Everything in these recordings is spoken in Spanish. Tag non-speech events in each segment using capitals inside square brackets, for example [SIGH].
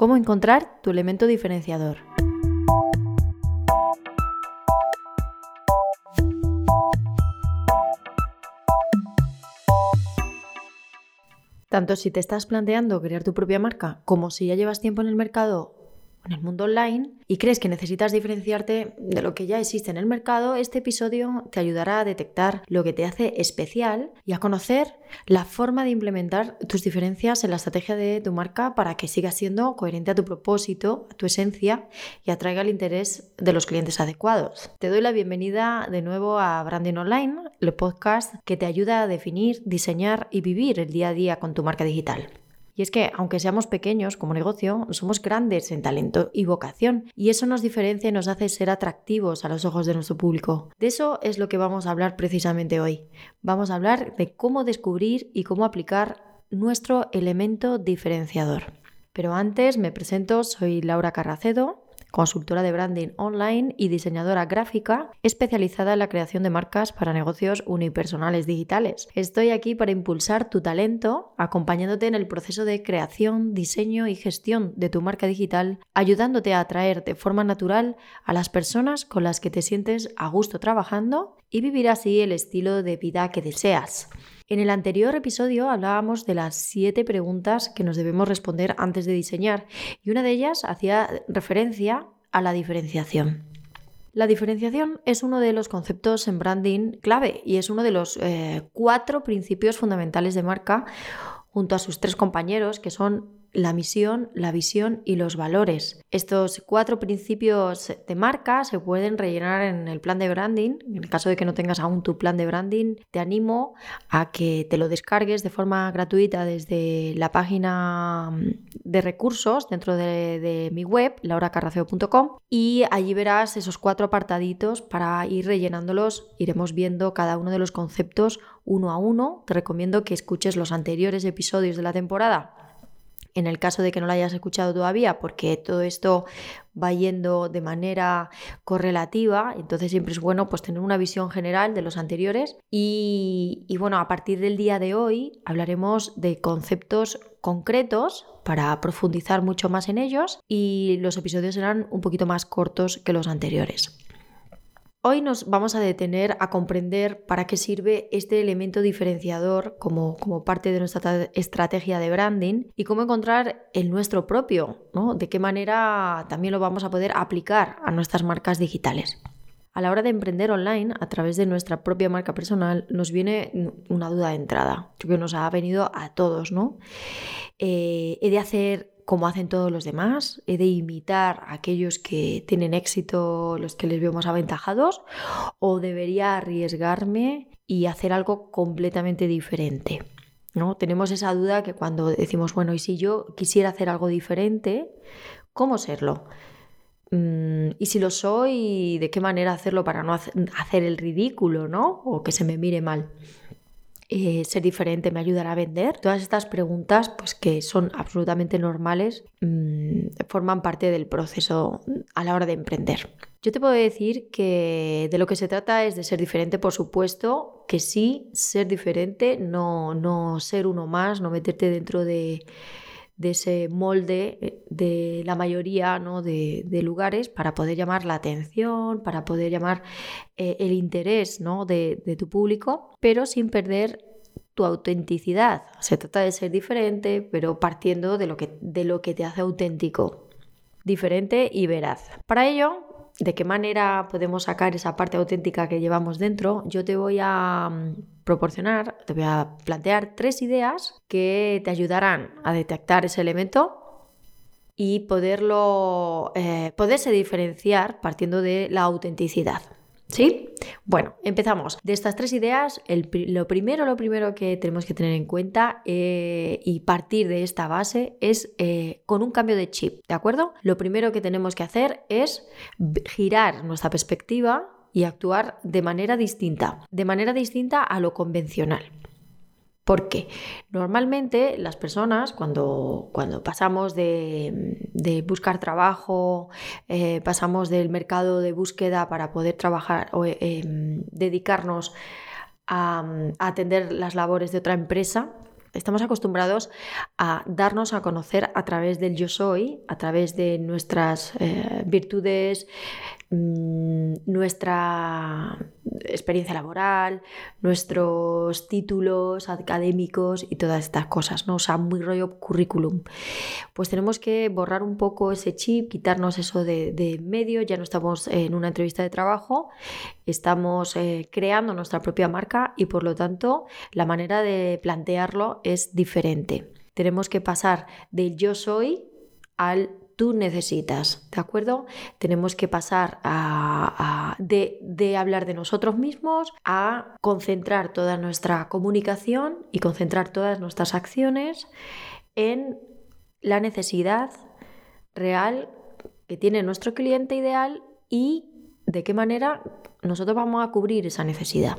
¿Cómo encontrar tu elemento diferenciador? Tanto si te estás planteando crear tu propia marca como si ya llevas tiempo en el mercado en el mundo online y crees que necesitas diferenciarte de lo que ya existe en el mercado, este episodio te ayudará a detectar lo que te hace especial y a conocer la forma de implementar tus diferencias en la estrategia de tu marca para que siga siendo coherente a tu propósito, a tu esencia y atraiga el interés de los clientes adecuados. Te doy la bienvenida de nuevo a Branding Online, el podcast que te ayuda a definir, diseñar y vivir el día a día con tu marca digital. Y es que, aunque seamos pequeños como negocio, somos grandes en talento y vocación, y eso nos diferencia y nos hace ser atractivos a los ojos de nuestro público. De eso es lo que vamos a hablar precisamente hoy. Vamos a hablar de cómo descubrir y cómo aplicar nuestro elemento diferenciador. Pero antes me presento, soy Laura Carracedo, consultora de branding online y diseñadora gráfica especializada en la creación de marcas para negocios unipersonales digitales. Estoy aquí para impulsar tu talento, acompañándote en el proceso de creación, diseño y gestión de tu marca digital, ayudándote a atraer de forma natural a las personas con las que te sientes a gusto trabajando y vivir así el estilo de vida que deseas. En el anterior episodio hablábamos de las siete preguntas que nos debemos responder antes de diseñar y una de ellas hacía referencia a la diferenciación. La diferenciación es uno de los conceptos en branding clave y es uno de los eh, cuatro principios fundamentales de marca junto a sus tres compañeros que son la misión, la visión y los valores. Estos cuatro principios de marca se pueden rellenar en el plan de branding. En el caso de que no tengas aún tu plan de branding, te animo a que te lo descargues de forma gratuita desde la página de recursos dentro de, mi web, lauracarraceo.com, y allí verás esos cuatro apartaditos para ir rellenándolos. Iremos viendo cada uno de los conceptos uno a uno. Te recomiendo que escuches los anteriores episodios de la temporada en el caso de que no lo hayas escuchado todavía, porque todo esto va yendo de manera correlativa, entonces siempre es bueno pues tener una visión general de los anteriores y, y bueno, a partir del día de hoy hablaremos de conceptos concretos para profundizar mucho más en ellos y los episodios serán un poquito más cortos que los anteriores. Hoy nos vamos a detener a comprender para qué sirve este elemento diferenciador como, como parte de nuestra estrategia de branding y cómo encontrar el nuestro propio, ¿no? De qué manera también lo vamos a poder aplicar a nuestras marcas digitales. A la hora de emprender online a través de nuestra propia marca personal nos viene una duda de entrada, que nos ha venido a todos, ¿no? Eh, ¿He de hacer como hacen todos los demás, he de imitar a aquellos que tienen éxito, los que les veo más aventajados, o debería arriesgarme y hacer algo completamente diferente. ¿no? Tenemos esa duda que cuando decimos, bueno, ¿y si yo quisiera hacer algo diferente, cómo serlo? Mm, y si lo soy, ¿de qué manera hacerlo para no hacer el ridículo, ¿no? O que se me mire mal. Eh, ser diferente me ayudará a vender? Todas estas preguntas, pues que son absolutamente normales, mm, forman parte del proceso a la hora de emprender. Yo te puedo decir que de lo que se trata es de ser diferente, por supuesto, que sí, ser diferente, no, no ser uno más, no meterte dentro de, ese molde eh, de la mayoría ¿no? de, lugares para poder llamar la atención, para poder llamar eh, el interés ¿no? de, de tu público, pero sin perder tu autenticidad. Se trata de ser diferente, pero partiendo de lo que, de lo que te hace auténtico, diferente y veraz. Para ello, ¿de qué manera podemos sacar esa parte auténtica que llevamos dentro? Yo te voy a mm, proporcionar, te voy a plantear tres ideas que te ayudarán a detectar ese elemento y poderlo, eh, poderse diferenciar partiendo de la autenticidad. ¿Sí? Bueno, empezamos. De estas tres ideas, lo primero, lo primero que tenemos que tener en cuenta eh, y partir de esta base es eh, con un cambio de chip, ¿de acuerdo? Lo primero que tenemos que hacer es girar nuestra perspectiva y actuar de manera distinta, de manera distinta a lo convencional. Porque normalmente las personas cuando, cuando pasamos de, buscar trabajo, eh, pasamos del mercado de búsqueda para poder trabajar o em, dedicarnos a, atender las labores de otra empresa, Estamos acostumbrados a darnos a conocer a través del yo soy, a través de nuestras eh, virtudes, mm, nuestra experiencia laboral, nuestros títulos académicos y todas estas cosas, ¿no? O sea, muy rollo currículum. Pues tenemos que borrar un poco ese chip, quitarnos eso de, medio, ya no estamos en una entrevista de trabajo, estamos eh, creando nuestra propia marca y por lo tanto la manera de plantearlo es diferente. Tenemos que pasar del yo soy al tú necesitas, ¿de acuerdo? Tenemos que pasar a, de, de, hablar de nosotros mismos a concentrar toda nuestra comunicación y concentrar todas nuestras acciones en la necesidad real que tiene nuestro cliente ideal y de qué manera nosotros vamos a cubrir esa necesidad.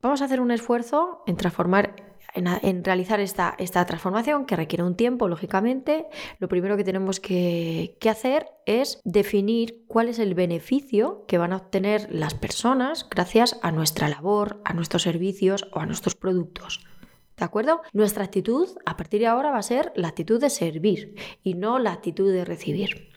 Vamos a hacer un esfuerzo en transformar en, realizar esta, esta, transformación que requiere un tiempo, lógicamente, lo primero que tenemos que, que hacer es definir cuál es el beneficio que van a obtener las personas gracias a nuestra labor, a nuestros servicios o a nuestros productos. ¿De acuerdo? Nuestra actitud a partir de ahora va a ser la actitud de servir y no la actitud de recibir.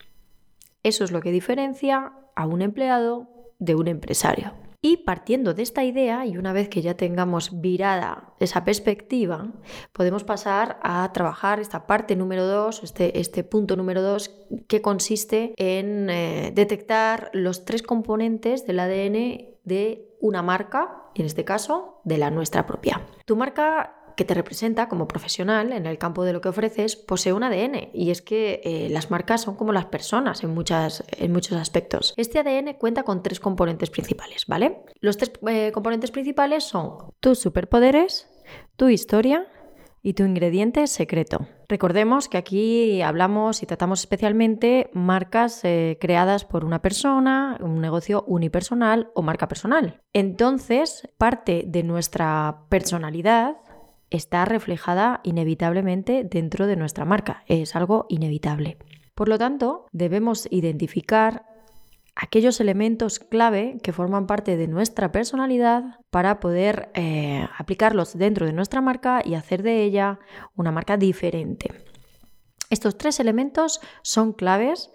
Eso es lo que diferencia a un empleado de un empresario. Y partiendo de esta idea, y una vez que ya tengamos virada esa perspectiva, podemos pasar a trabajar esta parte número dos, este, este punto número dos, que consiste en eh, detectar los tres componentes del ADN de una marca, en este caso, de la nuestra propia. Tu marca que te representa como profesional en el campo de lo que ofreces posee un ADN y es que eh, las marcas son como las personas en, muchas, en muchos aspectos. Este ADN cuenta con tres componentes principales, ¿vale? Los tres eh, componentes principales son tus superpoderes, tu historia y tu ingrediente secreto. Recordemos que aquí hablamos y tratamos especialmente marcas eh, creadas por una persona, un negocio unipersonal o marca personal. Entonces, parte de nuestra personalidad está reflejada inevitablemente dentro de nuestra marca. Es algo inevitable. Por lo tanto, debemos identificar aquellos elementos clave que forman parte de nuestra personalidad para poder eh, aplicarlos dentro de nuestra marca y hacer de ella una marca diferente. Estos tres elementos son claves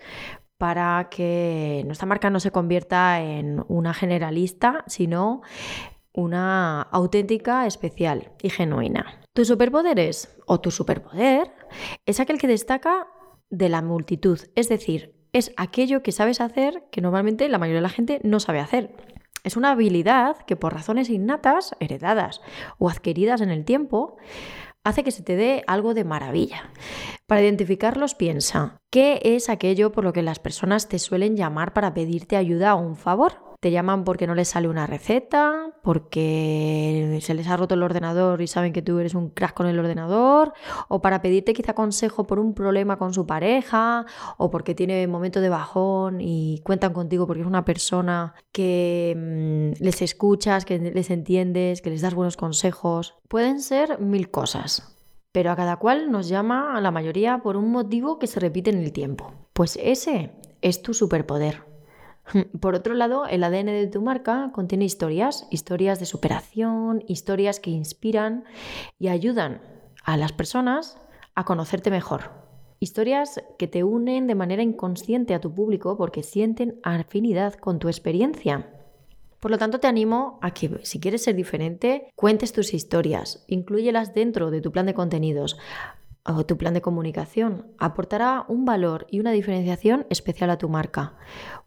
para que nuestra marca no se convierta en una generalista, sino una auténtica, especial y genuina. Tu superpoderes o tu superpoder es aquel que destaca de la multitud, es decir, es aquello que sabes hacer que normalmente la mayoría de la gente no sabe hacer. Es una habilidad que por razones innatas, heredadas o adquiridas en el tiempo, hace que se te dé algo de maravilla. Para identificarlos piensa, ¿qué es aquello por lo que las personas te suelen llamar para pedirte ayuda o un favor? Te llaman porque no les sale una receta, porque se les ha roto el ordenador y saben que tú eres un crack con el ordenador, o para pedirte quizá consejo por un problema con su pareja, o porque tiene momento de bajón y cuentan contigo porque es una persona que mm, les escuchas, que les entiendes, que les das buenos consejos. Pueden ser mil cosas. Pero a cada cual nos llama a la mayoría por un motivo que se repite en el tiempo. Pues ese es tu superpoder. [LAUGHS] Por otro lado, el ADN de tu marca contiene historias, historias de superación, historias que inspiran y ayudan a las personas a conocerte mejor. Historias que te unen de manera inconsciente a tu público porque sienten afinidad con tu experiencia. Por lo tanto, te animo a que si quieres ser diferente, cuentes tus historias, incluyelas dentro de tu plan de contenidos o tu plan de comunicación. Aportará un valor y una diferenciación especial a tu marca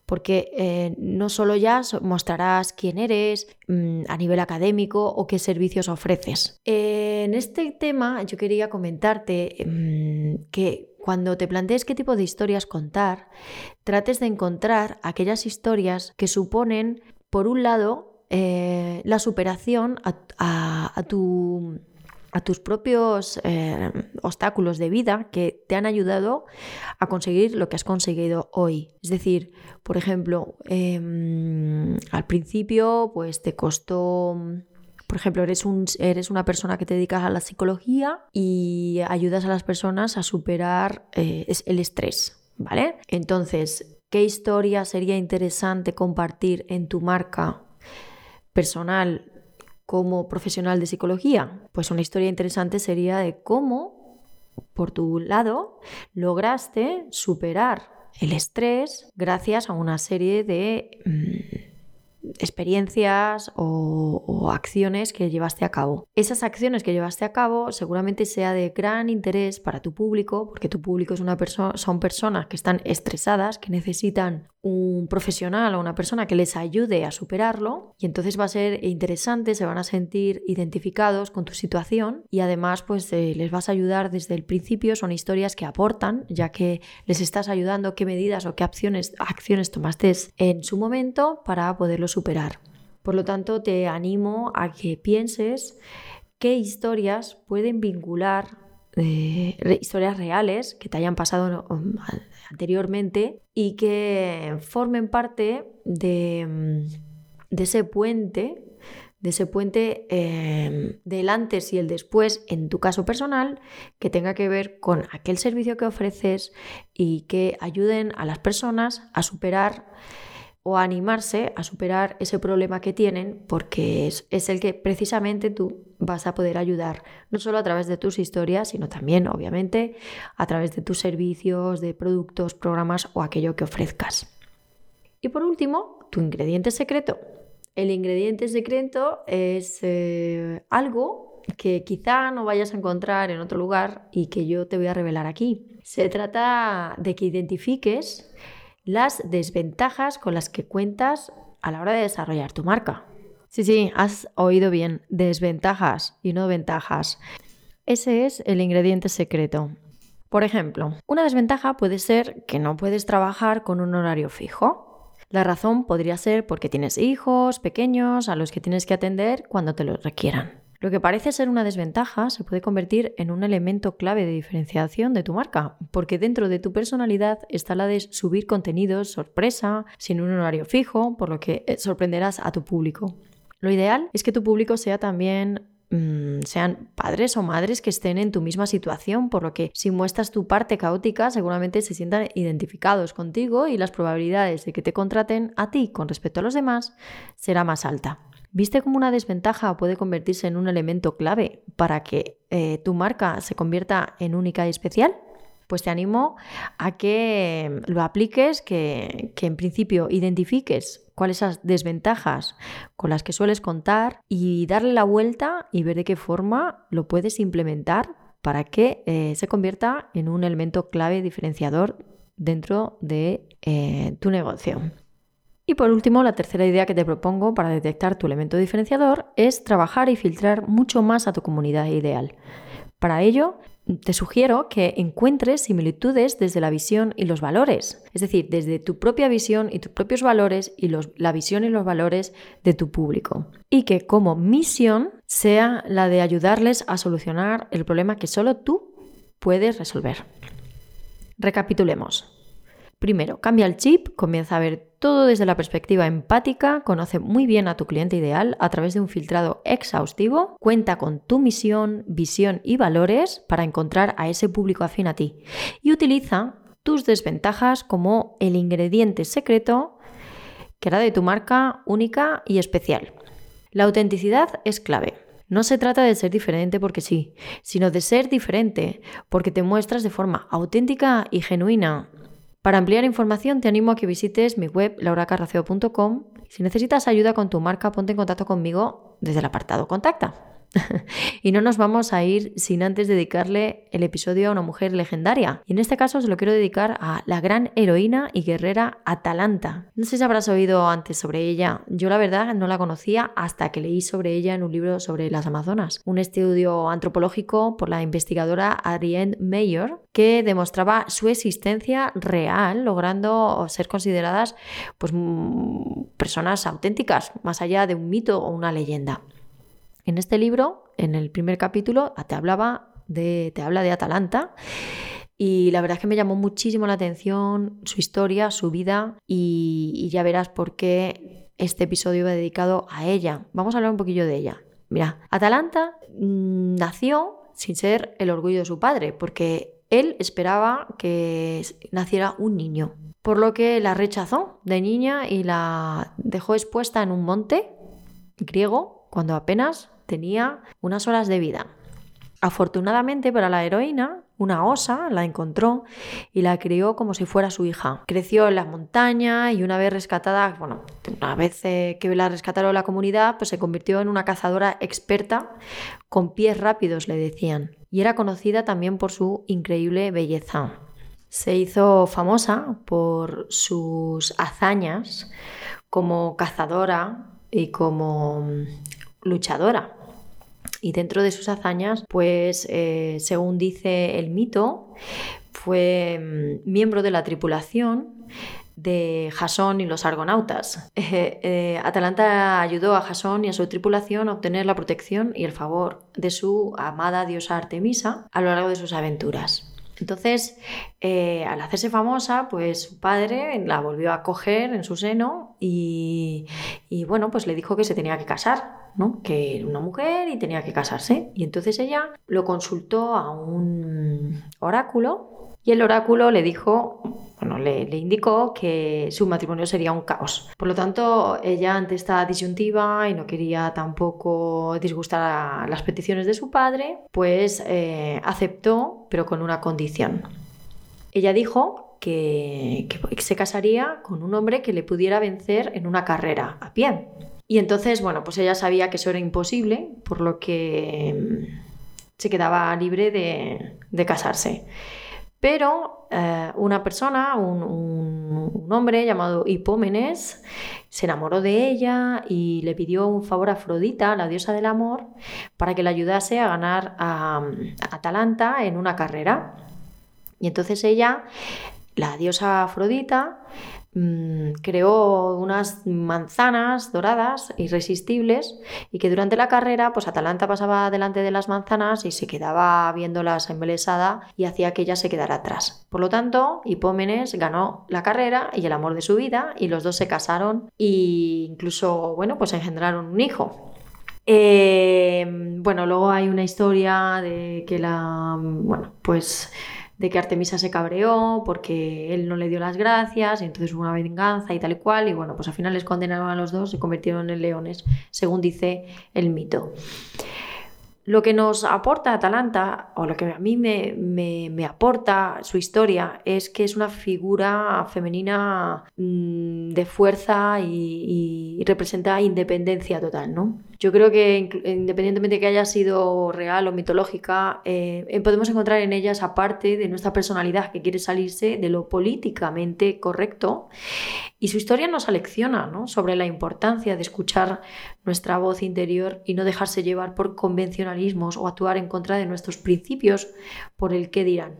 porque eh, no solo ya mostrarás quién eres mm, a nivel académico o qué servicios ofreces. en este tema yo quería comentarte mm, que cuando te plantees qué tipo de historias contar, trates de encontrar aquellas historias que suponen, por un lado, eh, la superación a tu a tus propios eh, obstáculos de vida que te han ayudado a conseguir lo que has conseguido hoy. Es decir, por ejemplo, em, al principio pues te costó... Por ejemplo, eres, un, eres una persona que te dedicas a la psicología y ayudas a las personas a superar eh, el estrés, ¿vale? Entonces, ¿qué historia sería interesante compartir en tu marca personal como profesional de psicología? Pues una historia interesante sería de cómo, por tu lado, lograste superar el estrés gracias a una serie de mm, experiencias o, acciones que llevaste a cabo. Esas acciones que llevaste a cabo seguramente sea de gran interés para tu público, porque tu público es una son personas que están estresadas, que necesitan un profesional o una persona que les ayude a superarlo y entonces va a ser interesante, se van a sentir identificados con tu situación y además pues eh, les vas a ayudar desde el principio, son historias que aportan, ya que les estás ayudando qué medidas o qué acciones, acciones tomaste en su momento para poderlo superar. Por lo tanto, te animo a que pienses qué historias pueden vincular eh, historias reales que te hayan pasado um, anteriormente y que formen parte de, mm, ese puente de ese puente eh, del antes y el después en tu caso personal que tenga que ver con aquel servicio que ofreces y que ayuden a las personas a superar o animarse a superar ese problema que tienen porque es, es, el que precisamente tú vas a poder ayudar, no solo a través de tus historias, sino también, obviamente, a través de tus servicios, de productos, programas o aquello que ofrezcas. Y por último, tu ingrediente secreto. El ingrediente secreto es eh, algo que quizá no vayas a encontrar en otro lugar y que yo te voy a revelar aquí. Se trata de que identifiques las desventajas con las que cuentas a la hora de desarrollar tu marca. Sí, sí, has oído bien, desventajas y no ventajas. Ese es el ingrediente secreto. Por ejemplo, una desventaja puede ser que no puedes trabajar con un horario fijo. La razón podría ser porque tienes hijos pequeños a los que tienes que atender cuando te los requieran. Lo que parece ser una desventaja se puede convertir en un elemento clave de diferenciación de tu marca, porque dentro de tu personalidad está la de subir contenidos sorpresa, sin un horario fijo, por lo que eh, sorprenderás a tu público. Lo ideal es que tu público sea también mm, sean padres o madres que estén en tu misma situación, por lo que si muestras tu parte caótica seguramente se sientan identificados contigo y las probabilidades de que te contraten a ti con respecto a los demás será más alta. ¿Viste cómo una desventaja puede convertirse en un elemento clave para que eh, tu marca se convierta en única y especial? Pues te animo a que lo apliques, que, en principio identifiques cuáles esas desventajas con las que sueles contar y darle la vuelta y ver de qué forma lo puedes implementar para que eh, se convierta en un elemento clave diferenciador dentro de eh, tu negocio. Y por último, la tercera idea que te propongo para detectar tu elemento diferenciador es trabajar y filtrar mucho más a tu comunidad ideal. Para ello, te sugiero que encuentres similitudes desde la visión y los valores, es decir, desde tu propia visión y tus propios valores y la visión y los valores de tu público. Y que como misión sea la de ayudarles a solucionar el problema que solo tú puedes resolver. Recapitulemos. Primero, cambia el chip, comienza a ver todo desde la perspectiva empática, conoce muy bien a tu cliente ideal a través de un filtrado exhaustivo, cuenta con tu misión, visión y valores para encontrar a ese público afín a ti y utiliza tus desventajas como el ingrediente secreto que hará de tu marca única y especial. La autenticidad es clave. No se trata de ser diferente porque sí, sino de ser diferente porque te muestras de forma auténtica y genuina para ampliar información te animo a que visites mi web lauracarraceo.com. Si necesitas ayuda con tu marca, ponte en contacto conmigo desde el apartado Contacta. [LAUGHS] y no nos vamos a ir sin antes dedicarle el episodio a una mujer legendaria. Y en este caso se lo quiero dedicar a la gran heroína y guerrera Atalanta. No sé si habrás oído antes sobre ella. Yo la verdad no la conocía hasta que leí sobre ella en un libro sobre las Amazonas. Un estudio antropológico por la investigadora Ariane Mayer que demostraba su existencia real, logrando ser consideradas pues, mm, personas auténticas, más allá de un mito o una leyenda. En este libro, en el primer capítulo, te hablaba de, te habla de Atalanta. Y la verdad es que me llamó muchísimo la atención su historia, su vida, y, ya verás por qué este episodio va dedicado a ella. Vamos a hablar un poquillo de ella. Mira, Atalanta mm, nació sin ser el orgullo de su padre, porque él esperaba que naciera un niño, por lo que la rechazó de niña y la dejó expuesta en un monte griego cuando apenas tenía unas horas de vida. Afortunadamente para la heroína, una osa la encontró y la crió como si fuera su hija. Creció en las montañas y una vez rescatada, bueno, una vez eh, que la rescataron la comunidad, pues se convirtió en una cazadora experta con pies rápidos, le decían. Y era conocida también por su increíble belleza. Se hizo famosa por sus hazañas como cazadora y como luchadora. Y dentro de sus hazañas, pues eh, según dice el mito, fue mm, miembro de la tripulación de Jasón y los argonautas. [LAUGHS] Eh, eh, Atalanta ayudó a Jasón y a su tripulación a obtener la protección y el favor de su amada diosa Artemisa a lo largo de sus aventuras. Entonces, al hacerse famosa, pues su padre la volvió a coger en su seno y, y, bueno, pues le dijo que se tenía que casar. Que era una mujer y tenía que casarse. Y entonces ella lo consultó a un oráculo y el oráculo le dijo, bueno, le, indicó que su matrimonio sería un caos. Por lo tanto, ella ante esta disyuntiva y no quería tampoco disgustar a las peticiones de su padre, pues eh, aceptó, pero con una condición. Ella dijo que, se casaría con un hombre que le pudiera vencer en una carrera a pie. Y entonces, bueno, pues ella sabía que eso era imposible, por lo que mm, se quedaba libre de, casarse. Pero eh, una persona, un, hombre llamado Hipómenes, se enamoró de ella y le pidió un favor a Afrodita, la diosa del amor, para que le ayudase a ganar a, a Atalanta en una carrera. Y entonces ella, la diosa Afrodita, Mm, creó unas manzanas doradas irresistibles y que durante la carrera pues Atalanta pasaba delante de las manzanas y se quedaba viéndolas embelesada y hacía que ella se quedara atrás. Por lo tanto, Hipómenes ganó la carrera y el amor de su vida y los dos se casaron e incluso, bueno, pues engendraron un hijo. Eh, bueno, luego hay una historia de que la, bueno, pues de que Artemisa se cabreó porque él no le dio las gracias y entonces hubo una venganza y tal y cual y bueno, pues al final les condenaron a los dos, se convirtieron en leones, según dice el mito. Lo que nos aporta Atalanta, o lo que a mí me, aporta su historia, es que es una figura femenina mm, de fuerza y, representa independencia total, ¿no? Yo creo que independientemente de que haya sido real o mitológica, eh, podemos encontrar en ella esa parte de nuestra personalidad que quiere salirse de lo políticamente correcto. Y su historia nos alecciona sobre la importancia de escuchar nuestra voz interior y no dejarse llevar por convencionalismos o actuar en contra de nuestros principios por el que dirán.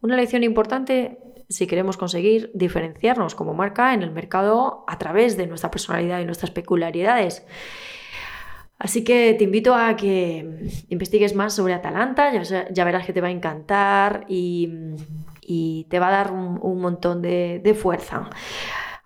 Una lección importante si queremos conseguir diferenciarnos como marca en el mercado a través de nuestra personalidad y nuestras peculiaridades. Así que te invito a que investigues más sobre Atalanta, ya, verás que te va a encantar y, te va a dar un, montón de, fuerza.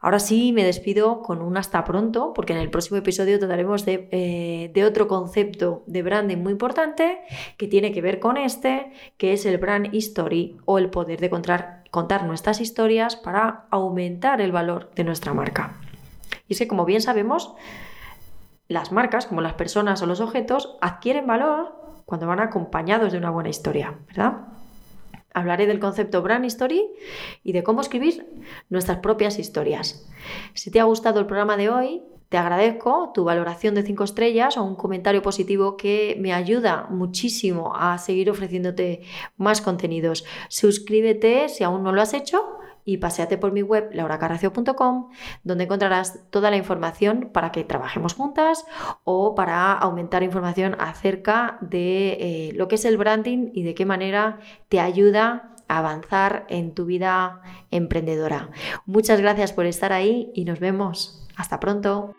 Ahora sí me despido con un hasta pronto, porque en el próximo episodio trataremos de, eh, de, otro concepto de branding muy importante que tiene que ver con este, que es el brand history o el poder de contar, contar nuestras historias para aumentar el valor de nuestra marca. Y es que, como bien sabemos, las marcas, como las personas o los objetos, adquieren valor cuando van acompañados de una buena historia, ¿verdad? Hablaré del concepto Brand History y de cómo escribir nuestras propias historias. Si te ha gustado el programa de hoy, te agradezco tu valoración de 5 estrellas o un comentario positivo que me ayuda muchísimo a seguir ofreciéndote más contenidos. Suscríbete si aún no lo has hecho y paseate por mi web lauracarracio.com donde encontrarás toda la información para que trabajemos juntas o para aumentar información acerca de eh, lo que es el branding y de qué manera te ayuda a avanzar en tu vida emprendedora. Muchas gracias por estar ahí y nos vemos. Hasta pronto.